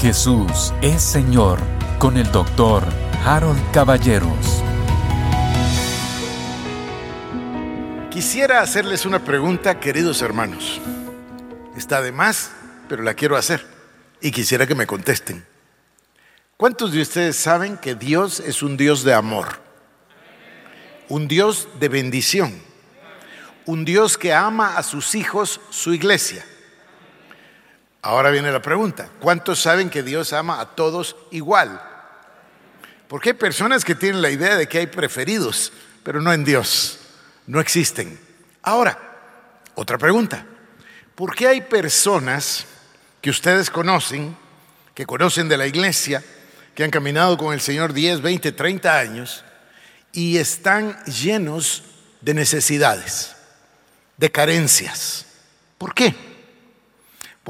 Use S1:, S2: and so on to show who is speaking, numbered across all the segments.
S1: Jesús es Señor con el doctor Harold Caballeros.
S2: Quisiera hacerles una pregunta, queridos hermanos. Está de más, pero la quiero hacer y quisiera que me contesten. ¿Cuántos de ustedes saben que Dios es un Dios de amor? Un Dios de bendición. Un Dios que ama a sus hijos, su iglesia. Ahora viene la pregunta, ¿cuántos saben que Dios ama a todos igual? Porque hay personas que tienen la idea de que hay preferidos, pero no en Dios, no existen. Ahora, otra pregunta, ¿por qué hay personas que ustedes conocen, que conocen de la iglesia, que han caminado con el Señor 10, 20, 30 años y están llenos de necesidades, de carencias? ¿Por qué?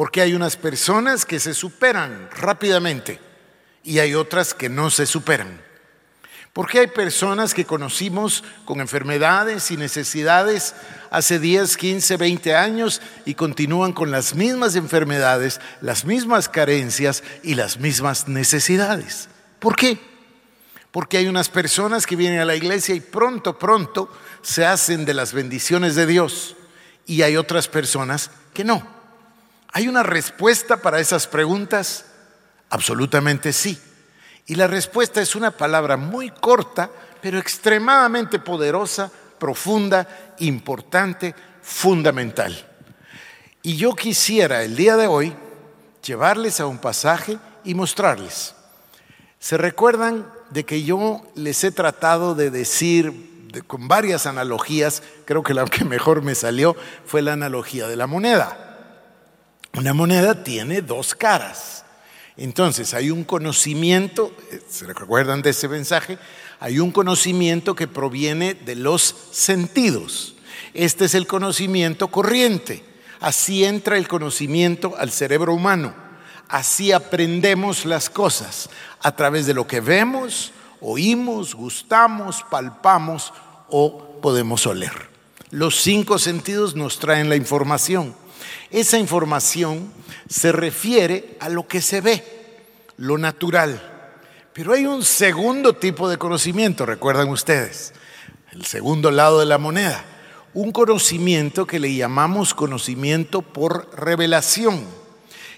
S2: Porque hay unas personas que se superan rápidamente y hay otras que no se superan. Porque hay personas que conocimos con enfermedades y necesidades hace 10, 15, 20 años y continúan con las mismas enfermedades, las mismas carencias y las mismas necesidades. ¿Por qué? Porque hay unas personas que vienen a la iglesia y pronto, pronto se hacen de las bendiciones de Dios y hay otras personas que no. ¿Hay una respuesta para esas preguntas? Absolutamente sí. Y la respuesta es una palabra muy corta, pero extremadamente poderosa, profunda, importante, fundamental. Y yo quisiera el día de hoy llevarles a un pasaje y mostrarles. ¿Se recuerdan de que yo les he tratado de decir con varias analogías, creo que la que mejor me salió fue la analogía de la moneda. Una moneda tiene dos caras. Entonces hay un conocimiento, ¿se recuerdan de ese mensaje? Hay un conocimiento que proviene de los sentidos. Este es el conocimiento corriente. Así entra el conocimiento al cerebro humano. Así aprendemos las cosas a través de lo que vemos, oímos, gustamos, palpamos o podemos oler. Los cinco sentidos nos traen la información. Esa información se refiere a lo que se ve, lo natural. Pero hay un segundo tipo de conocimiento, recuerdan ustedes, el segundo lado de la moneda, un conocimiento que le llamamos conocimiento por revelación.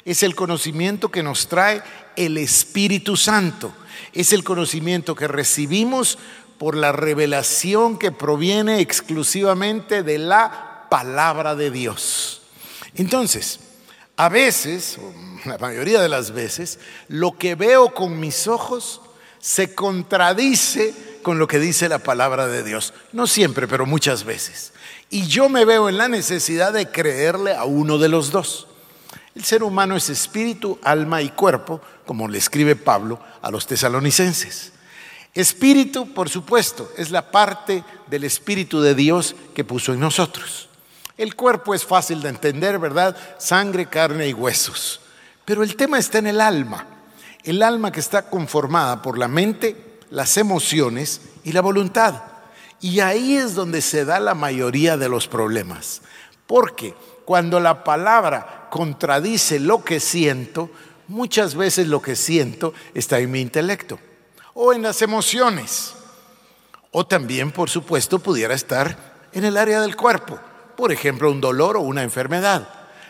S2: Es el conocimiento que nos trae el Espíritu Santo. Es el conocimiento que recibimos por la revelación que proviene exclusivamente de la palabra de Dios. Entonces, a veces, o la mayoría de las veces, lo que veo con mis ojos se contradice con lo que dice la palabra de Dios. No siempre, pero muchas veces. Y yo me veo en la necesidad de creerle a uno de los dos. El ser humano es espíritu, alma y cuerpo, como le escribe Pablo a los tesalonicenses. Espíritu, por supuesto, es la parte del Espíritu de Dios que puso en nosotros. El cuerpo es fácil de entender, ¿verdad? Sangre, carne y huesos. Pero el tema está en el alma. El alma que está conformada por la mente, las emociones y la voluntad. Y ahí es donde se da la mayoría de los problemas. Porque cuando la palabra contradice lo que siento, muchas veces lo que siento está en mi intelecto o en las emociones. O también, por supuesto, pudiera estar en el área del cuerpo por ejemplo, un dolor o una enfermedad.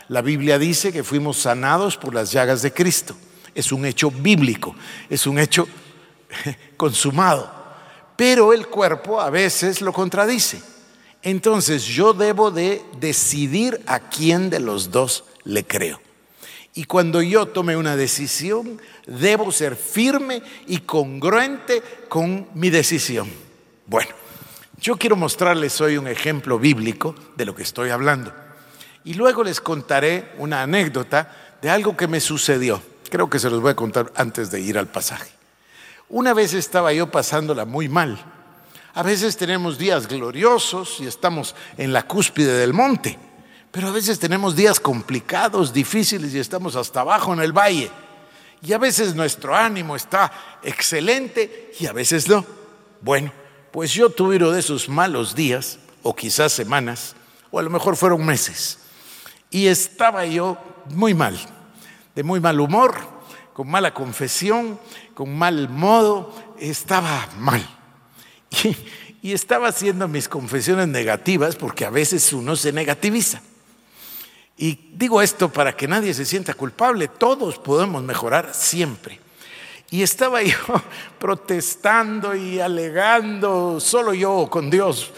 S2: La Biblia dice que fuimos sanados por las llagas de Cristo. Es un hecho bíblico, es un hecho consumado. Pero el cuerpo a veces lo contradice. Entonces yo debo de decidir a quién de los dos le creo. Y cuando yo tome una decisión, debo ser firme y congruente con mi decisión. Bueno, yo quiero mostrarles hoy un ejemplo bíblico de lo que estoy hablando. Y luego les contaré una anécdota de algo que me sucedió. Creo que se los voy a contar antes de ir al pasaje. Una vez estaba yo pasándola muy mal. A veces tenemos días gloriosos y estamos en la cúspide del monte, pero a veces tenemos días complicados, difíciles y estamos hasta abajo en el valle. Y a veces nuestro ánimo está excelente y a veces no. Bueno, pues yo tuve uno de esos malos días, o quizás semanas, o a lo mejor fueron meses, y estaba yo muy mal, de muy mal humor, con mala confesión, con mal modo, estaba mal. Y, y estaba haciendo mis confesiones negativas porque a veces uno se negativiza. Y digo esto para que nadie se sienta culpable, todos podemos mejorar siempre. Y estaba yo protestando y alegando, solo yo con Dios.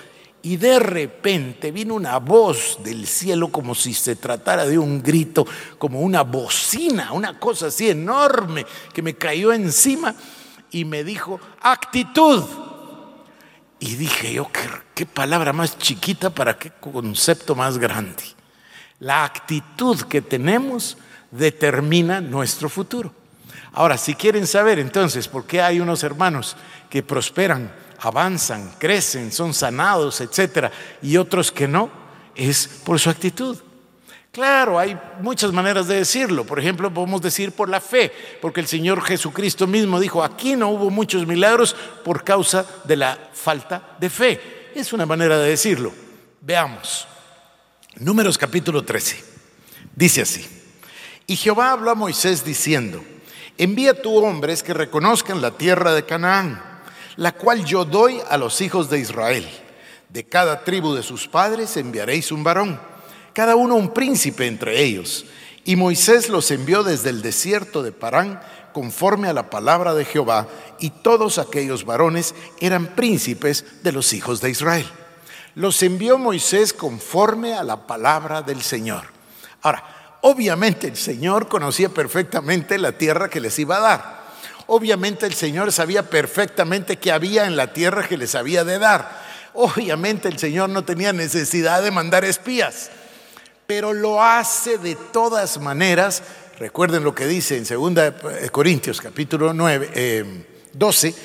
S2: Y de repente vino una voz del cielo como si se tratara de un grito, como una bocina, una cosa así enorme que me cayó encima y me dijo, actitud. Y dije yo, qué, qué palabra más chiquita para qué concepto más grande. La actitud que tenemos determina nuestro futuro. Ahora, si quieren saber entonces por qué hay unos hermanos que prosperan, avanzan, crecen, son sanados, etcétera, y otros que no, es por su actitud. Claro, hay muchas maneras de decirlo. Por ejemplo, podemos decir por la fe, porque el Señor Jesucristo mismo dijo, aquí no hubo muchos milagros por causa de la falta de fe. Es una manera de decirlo. Veamos. Números capítulo 13. Dice así. Y Jehová habló a Moisés diciendo, envía tú hombres que reconozcan la tierra de Canaán, la cual yo doy a los hijos de Israel. De cada tribu de sus padres enviaréis un varón, cada uno un príncipe entre ellos. Y Moisés los envió desde el desierto de Parán conforme a la palabra de Jehová, y todos aquellos varones eran príncipes de los hijos de Israel los envió Moisés conforme a la palabra del Señor. Ahora, obviamente el Señor conocía perfectamente la tierra que les iba a dar. Obviamente el Señor sabía perfectamente qué había en la tierra que les había de dar. Obviamente el Señor no tenía necesidad de mandar espías, pero lo hace de todas maneras. Recuerden lo que dice en 2 Corintios capítulo 9, 12 eh,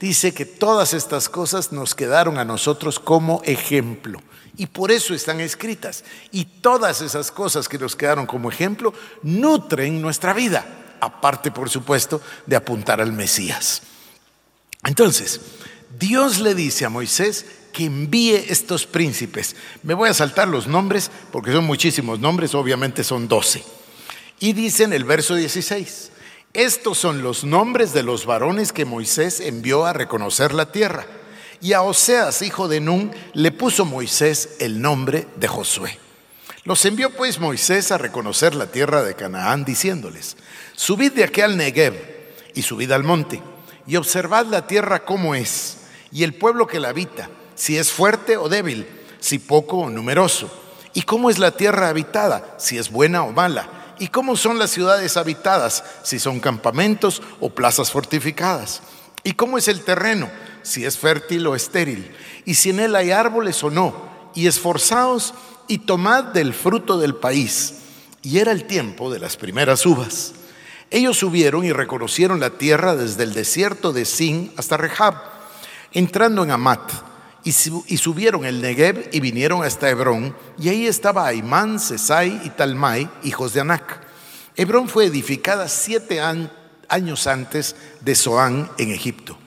S2: dice que todas estas cosas nos quedaron a nosotros como ejemplo. Y por eso están escritas. Y todas esas cosas que nos quedaron como ejemplo nutren nuestra vida. Aparte, por supuesto, de apuntar al Mesías. Entonces, Dios le dice a Moisés que envíe estos príncipes. Me voy a saltar los nombres porque son muchísimos nombres, obviamente son doce. Y dice en el verso 16, estos son los nombres de los varones que Moisés envió a reconocer la tierra. Y a Oseas, hijo de Nun, le puso Moisés el nombre de Josué. Los envió pues Moisés a reconocer la tierra de Canaán, diciéndoles, subid de aquí al Negev y subid al monte, y observad la tierra cómo es, y el pueblo que la habita, si es fuerte o débil, si poco o numeroso, y cómo es la tierra habitada, si es buena o mala ¿Y cómo son las ciudades habitadas? Si son campamentos o plazas fortificadas. ¿Y cómo es el terreno? Si es fértil o estéril. Y si en él hay árboles o no. Y esforzaos y tomad del fruto del país. Y era el tiempo de las primeras uvas. Ellos subieron y reconocieron la tierra desde el desierto de Sin hasta Rehab, entrando en Amat. Y, subieron el Negev y vinieron hasta Hebrón, y ahí estaba Aimán, Sesai y Talmai, hijos de Anac. Hebrón fue edificada siete años antes de Zoán en Egipto.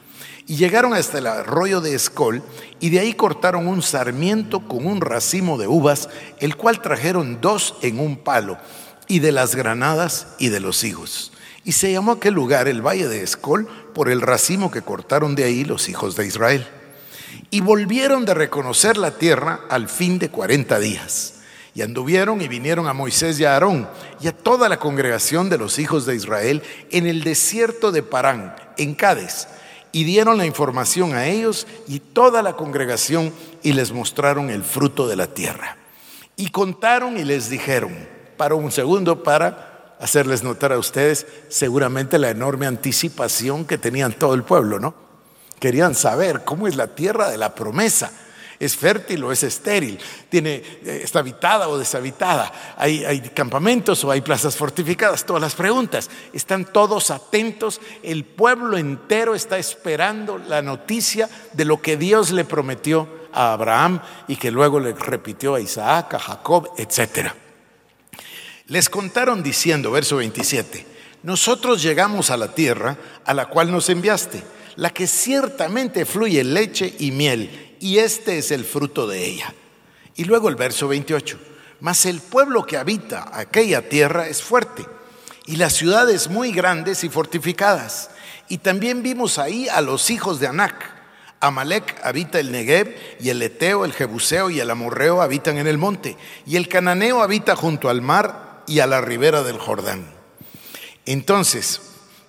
S2: Y llegaron hasta el arroyo de Escol, y de ahí cortaron un sarmiento con un racimo de uvas, el cual trajeron dos en un palo, y de las granadas y de los higos. Y se llamó aquel lugar el valle de Escol por el racimo que cortaron de ahí los hijos de Israel y volvieron de reconocer la tierra al fin de cuarenta días. Y anduvieron y vinieron a Moisés y a Aarón y a toda la congregación de los hijos de Israel en el desierto de Parán, en Cádiz, y dieron la información a ellos y toda la congregación y les mostraron el fruto de la tierra. Y contaron y les dijeron, para un segundo para hacerles notar a ustedes seguramente la enorme anticipación que tenían todo el pueblo, ¿no? Querían saber cómo es la tierra de la promesa. ¿Es fértil o es estéril? ¿Tiene, eh, ¿Está habitada o deshabitada? ¿Hay, ¿Hay campamentos o hay plazas fortificadas? Todas las preguntas. Están todos atentos. El pueblo entero está esperando la noticia de lo que Dios le prometió a Abraham y que luego le repitió a Isaac, a Jacob, etc. Les contaron diciendo, verso 27, nosotros llegamos a la tierra a la cual nos enviaste la que ciertamente fluye leche y miel, y este es el fruto de ella. Y luego el verso 28, mas el pueblo que habita aquella tierra es fuerte, y las ciudades muy grandes y fortificadas. Y también vimos ahí a los hijos de Anac. Amalek habita el Negev y el Eteo, el Jebuseo y el Amorreo habitan en el monte. Y el Cananeo habita junto al mar y a la ribera del Jordán. Entonces,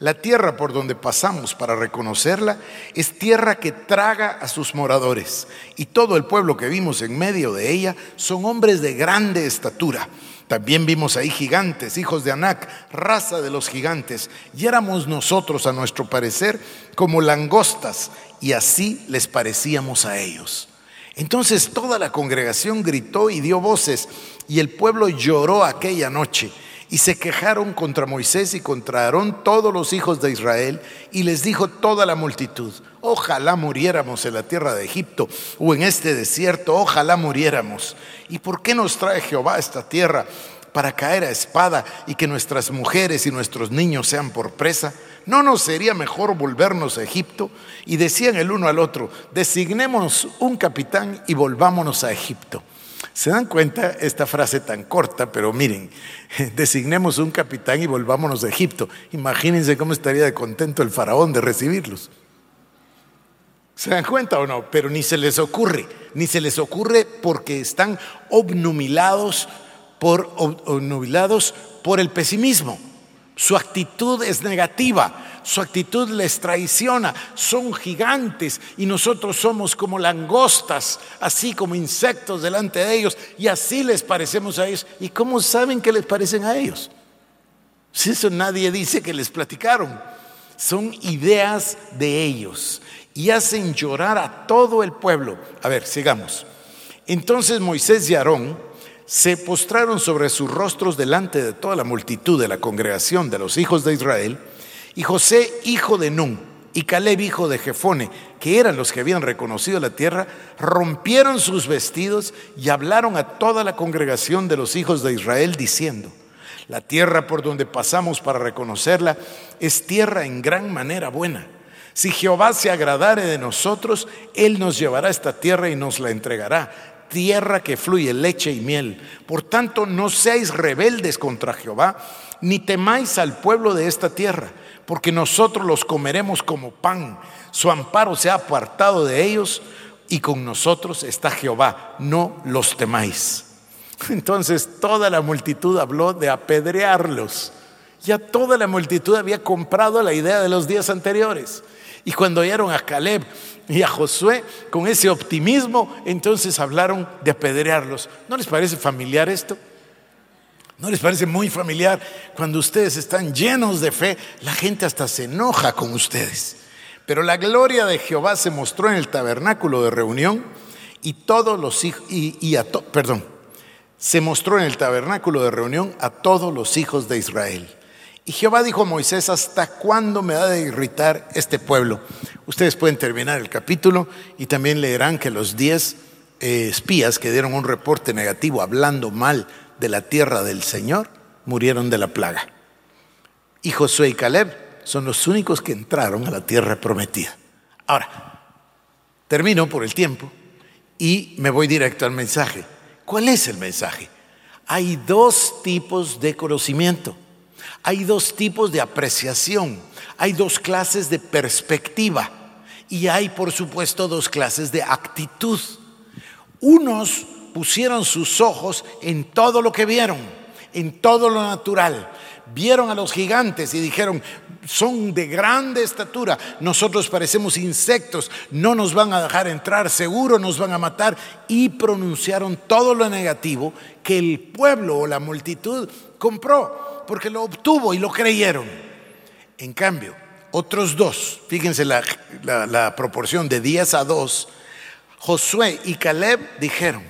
S2: la tierra por donde pasamos para reconocerla es tierra que traga a sus moradores, y todo el pueblo que vimos en medio de ella son hombres de grande estatura. También vimos ahí gigantes, hijos de Anac, raza de los gigantes, y éramos nosotros, a nuestro parecer, como langostas, y así les parecíamos a ellos. Entonces toda la congregación gritó y dio voces, y el pueblo lloró aquella noche. Y se quejaron contra Moisés y contra Aarón todos los hijos de Israel, y les dijo toda la multitud, ojalá muriéramos en la tierra de Egipto o en este desierto, ojalá muriéramos. ¿Y por qué nos trae Jehová a esta tierra para caer a espada y que nuestras mujeres y nuestros niños sean por presa? ¿No nos sería mejor volvernos a Egipto? Y decían el uno al otro, designemos un capitán y volvámonos a Egipto. ¿Se dan cuenta esta frase tan corta? Pero miren, designemos un capitán y volvámonos a Egipto. Imagínense cómo estaría de contento el faraón de recibirlos. ¿Se dan cuenta o no? Pero ni se les ocurre, ni se les ocurre porque están obnubilados por, obnubilados por el pesimismo. Su actitud es negativa, su actitud les traiciona, son gigantes y nosotros somos como langostas, así como insectos delante de ellos y así les parecemos a ellos. ¿Y cómo saben que les parecen a ellos? Si eso nadie dice que les platicaron, son ideas de ellos y hacen llorar a todo el pueblo. A ver, sigamos. Entonces Moisés y Aarón se postraron sobre sus rostros delante de toda la multitud de la congregación de los hijos de Israel, y José, hijo de Nun, y Caleb, hijo de Jefone, que eran los que habían reconocido la tierra, rompieron sus vestidos y hablaron a toda la congregación de los hijos de Israel, diciendo, la tierra por donde pasamos para reconocerla es tierra en gran manera buena. Si Jehová se agradare de nosotros, Él nos llevará esta tierra y nos la entregará tierra que fluye leche y miel. Por tanto, no seáis rebeldes contra Jehová, ni temáis al pueblo de esta tierra, porque nosotros los comeremos como pan. Su amparo se ha apartado de ellos y con nosotros está Jehová, no los temáis. Entonces toda la multitud habló de apedrearlos. Ya toda la multitud había comprado la idea de los días anteriores. Y cuando oyeron a Caleb y a Josué con ese optimismo, entonces hablaron de apedrearlos. ¿No les parece familiar esto? ¿No les parece muy familiar? Cuando ustedes están llenos de fe, la gente hasta se enoja con ustedes. Pero la gloria de Jehová se mostró en el tabernáculo de reunión y todos los hijos, y, a perdón, se mostró en el tabernáculo de reunión a todos los hijos de Israel. Y Jehová dijo a Moisés, ¿hasta cuándo me ha de irritar este pueblo? Ustedes pueden terminar el capítulo y también leerán que los diez eh, espías que dieron un reporte negativo hablando mal de la tierra del Señor, murieron de la plaga. Y Josué y Caleb son los únicos que entraron a la tierra prometida. Ahora, termino por el tiempo y me voy directo al mensaje. ¿Cuál es el mensaje? Hay dos tipos de conocimiento. Hay dos tipos de apreciación, hay dos clases de perspectiva y hay, por supuesto, dos clases de actitud. Unos pusieron sus ojos en todo lo que vieron, en todo lo natural. Vieron a los gigantes y dijeron, son de grande estatura, nosotros parecemos insectos, no nos van a dejar entrar, seguro nos van a matar. Y pronunciaron todo lo negativo que el pueblo o la multitud compró porque lo obtuvo y lo creyeron. En cambio, otros dos, fíjense la, proporción de 10 a 2, Josué y Caleb dijeron,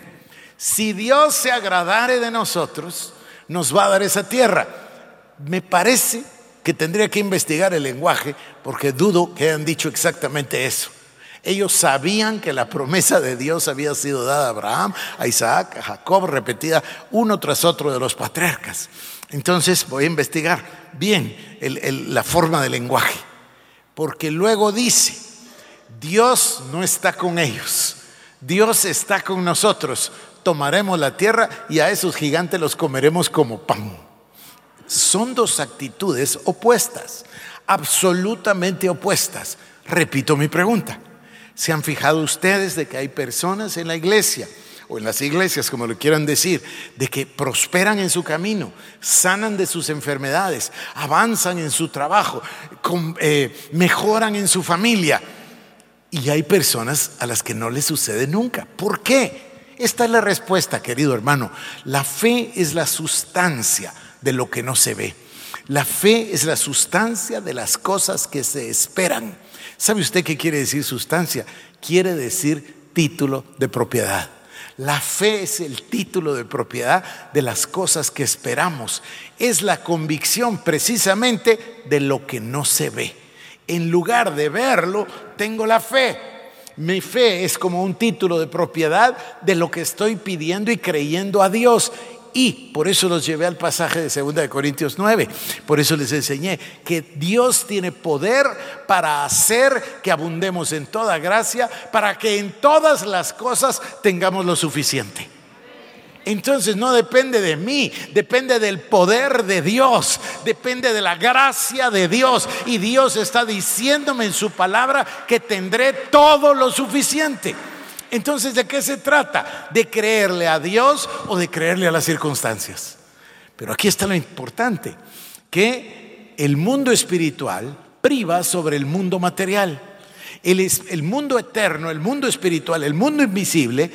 S2: si Dios se agradare de nosotros, nos va a dar esa tierra. Me parece que tendría que investigar el lenguaje porque dudo que hayan dicho exactamente eso. Ellos sabían que la promesa de Dios había sido dada a Abraham, a Isaac, a Jacob, repetida uno tras otro de los patriarcas. Entonces voy a investigar bien la forma del lenguaje, porque luego dice, Dios no está con ellos, Dios está con nosotros, tomaremos la tierra y a esos gigantes los comeremos como pan. Son dos actitudes opuestas, absolutamente opuestas. Repito mi pregunta. ¿Se han fijado ustedes de que hay personas en la iglesia o en las iglesias, como lo quieran decir, de que prosperan en su camino, sanan de sus enfermedades, avanzan en su trabajo, eh, mejoran en su familia? Y hay personas a las que no les sucede nunca. ¿Por qué? Esta es la respuesta, querido hermano. La fe es la sustancia de lo que no se ve. La fe es la sustancia de las cosas que se esperan. ¿Sabe usted qué quiere decir sustancia? Quiere decir título de propiedad. La fe es el título de propiedad de las cosas que esperamos. Es la convicción precisamente de lo que no se ve. En lugar de verlo, tengo la fe. Mi fe es como un título de propiedad de lo que estoy pidiendo y creyendo a Dios. Y por eso los llevé al pasaje de 2 de Corintios 9. Por eso les enseñé que Dios tiene poder para hacer que abundemos en toda gracia, para que en todas las cosas tengamos lo suficiente. Entonces no depende de mí, depende del poder de Dios, depende de la gracia de Dios. Y Dios está diciéndome en su palabra que tendré todo lo suficiente. Entonces, ¿de qué se trata? ¿De creerle a Dios o de creerle a las circunstancias? Pero aquí está lo importante, que el mundo espiritual priva sobre el mundo material. El, el mundo eterno, el mundo espiritual, el mundo invisible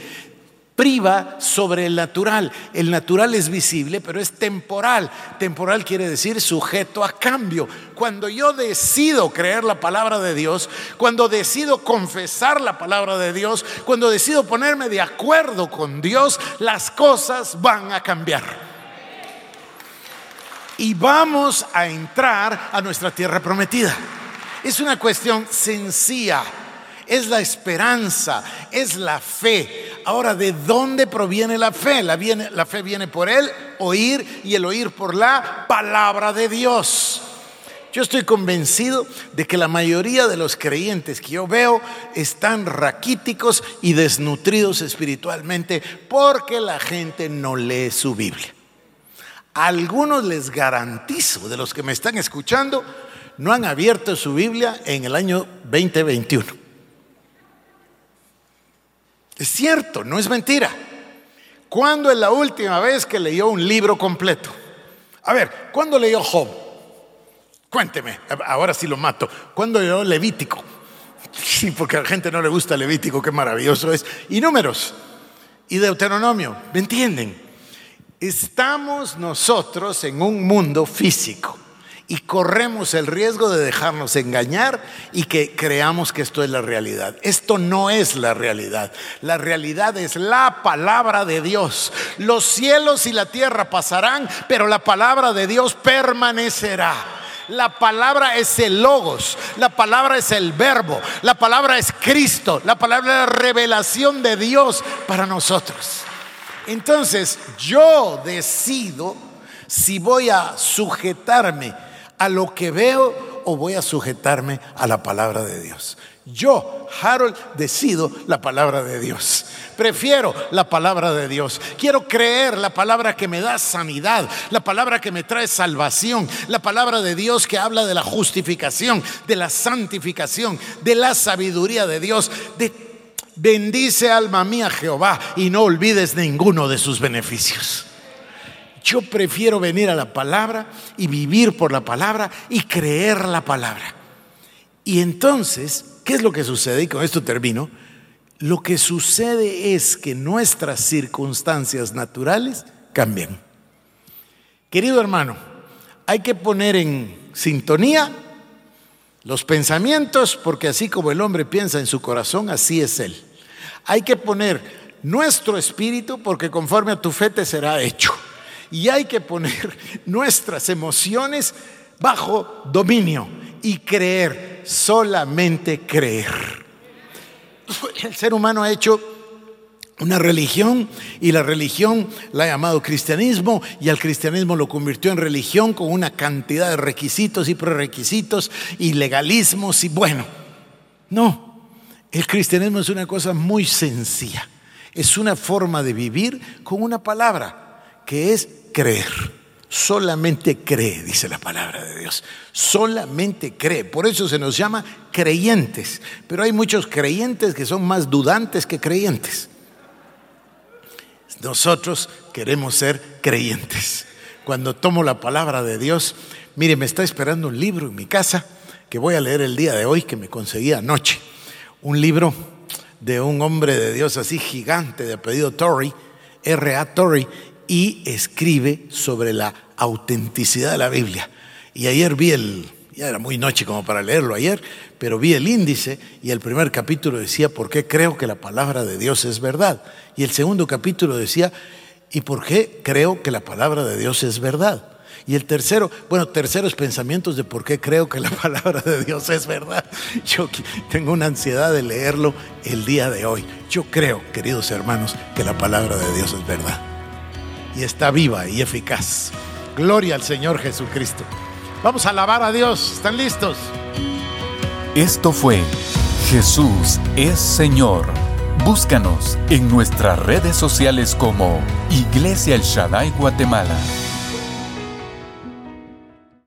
S2: priva sobre el natural. El natural es visible, pero es temporal. Temporal quiere decir sujeto a cambio. Cuando yo decido creer la palabra de Dios, cuando decido confesar la palabra de Dios, cuando decido ponerme de acuerdo con Dios, las cosas van a cambiar. Y vamos a entrar a nuestra tierra prometida. Es una cuestión sencilla es la esperanza, es la fe. Ahora, ¿de dónde proviene la fe? La, fe viene por el oír y el oír por la palabra de Dios. Yo estoy convencido de que la mayoría de los creyentes que yo veo están raquíticos y desnutridos espiritualmente porque la gente no lee su Biblia. Algunos les garantizo, de los que me están escuchando, no han abierto su Biblia en el año 2021. Es cierto, no es mentira. ¿Cuándo es la última vez que leyó un libro completo? A ver, ¿cuándo leyó Job? Cuénteme, ahora sí lo mato. ¿Cuándo leyó Levítico? Sí, porque a la gente no le gusta Levítico, qué maravilloso es. Y números, y Deuteronomio, ¿me entienden? Estamos nosotros en un mundo físico y corremos el riesgo de dejarnos engañar y que creamos que esto es la realidad. Esto no es la realidad. La realidad es la palabra de Dios. Los cielos y la tierra pasarán, pero la palabra de Dios permanecerá. La palabra es el logos, la palabra es el verbo, la palabra es Cristo, la palabra es la revelación de Dios para nosotros. Entonces yo decido si voy a sujetarme a lo que veo o voy a sujetarme a la palabra de Dios. Yo, Harold, decido la palabra de Dios. Prefiero la palabra de Dios. Quiero creer la palabra que me da sanidad, la palabra que me trae salvación, la palabra de Dios que habla de la justificación, de la santificación, de la sabiduría de Dios. Bendice alma mía Jehová y no olvides ninguno de sus beneficios. Yo prefiero venir a la palabra y vivir por la palabra y creer la palabra. Y entonces, ¿qué es lo que sucede? Y con esto termino. Lo que sucede es que nuestras circunstancias naturales cambian. Querido hermano, hay que poner en sintonía los pensamientos, porque así como el hombre piensa en su corazón, así es él. Hay que poner nuestro espíritu, porque conforme a tu fe te será hecho y hay que poner nuestras emociones bajo dominio y creer, solamente creer. el ser humano ha hecho una religión y la religión la ha llamado cristianismo y al cristianismo lo convirtió en religión con una cantidad de requisitos y prerequisitos y legalismos y bueno, no, el cristianismo es una cosa muy sencilla, es una forma de vivir con una palabra que es creer. Solamente cree, dice la palabra de Dios. Solamente cree. Por eso se nos llama creyentes. Pero hay muchos creyentes que son más dudantes que creyentes. Nosotros queremos ser creyentes. Cuando tomo la palabra de Dios, mire, me está esperando un libro en mi casa que voy a leer el día de hoy que me conseguí anoche. Un libro de un hombre de Dios así gigante de apellido Torrey, R.A. Torrey, y escribe sobre la autenticidad de la Biblia. Y ayer vi el, ya era muy noche como para leerlo ayer, pero vi el índice y el primer capítulo decía, ¿por qué creo que la palabra de Dios es verdad? Y el segundo capítulo decía, ¿y por qué creo que la palabra de Dios es verdad? Y el tercero, bueno, terceros pensamientos de por qué creo que la palabra de Dios es verdad. Yo tengo una ansiedad de leerlo el día de hoy. Yo creo, queridos hermanos, que la palabra de Dios es verdad. Y está viva y eficaz. Gloria al Señor Jesucristo. Vamos a alabar a Dios. ¿Están listos?
S1: Esto fue Jesús es Señor. Búscanos en nuestras redes sociales como Iglesia El Shaddai Guatemala.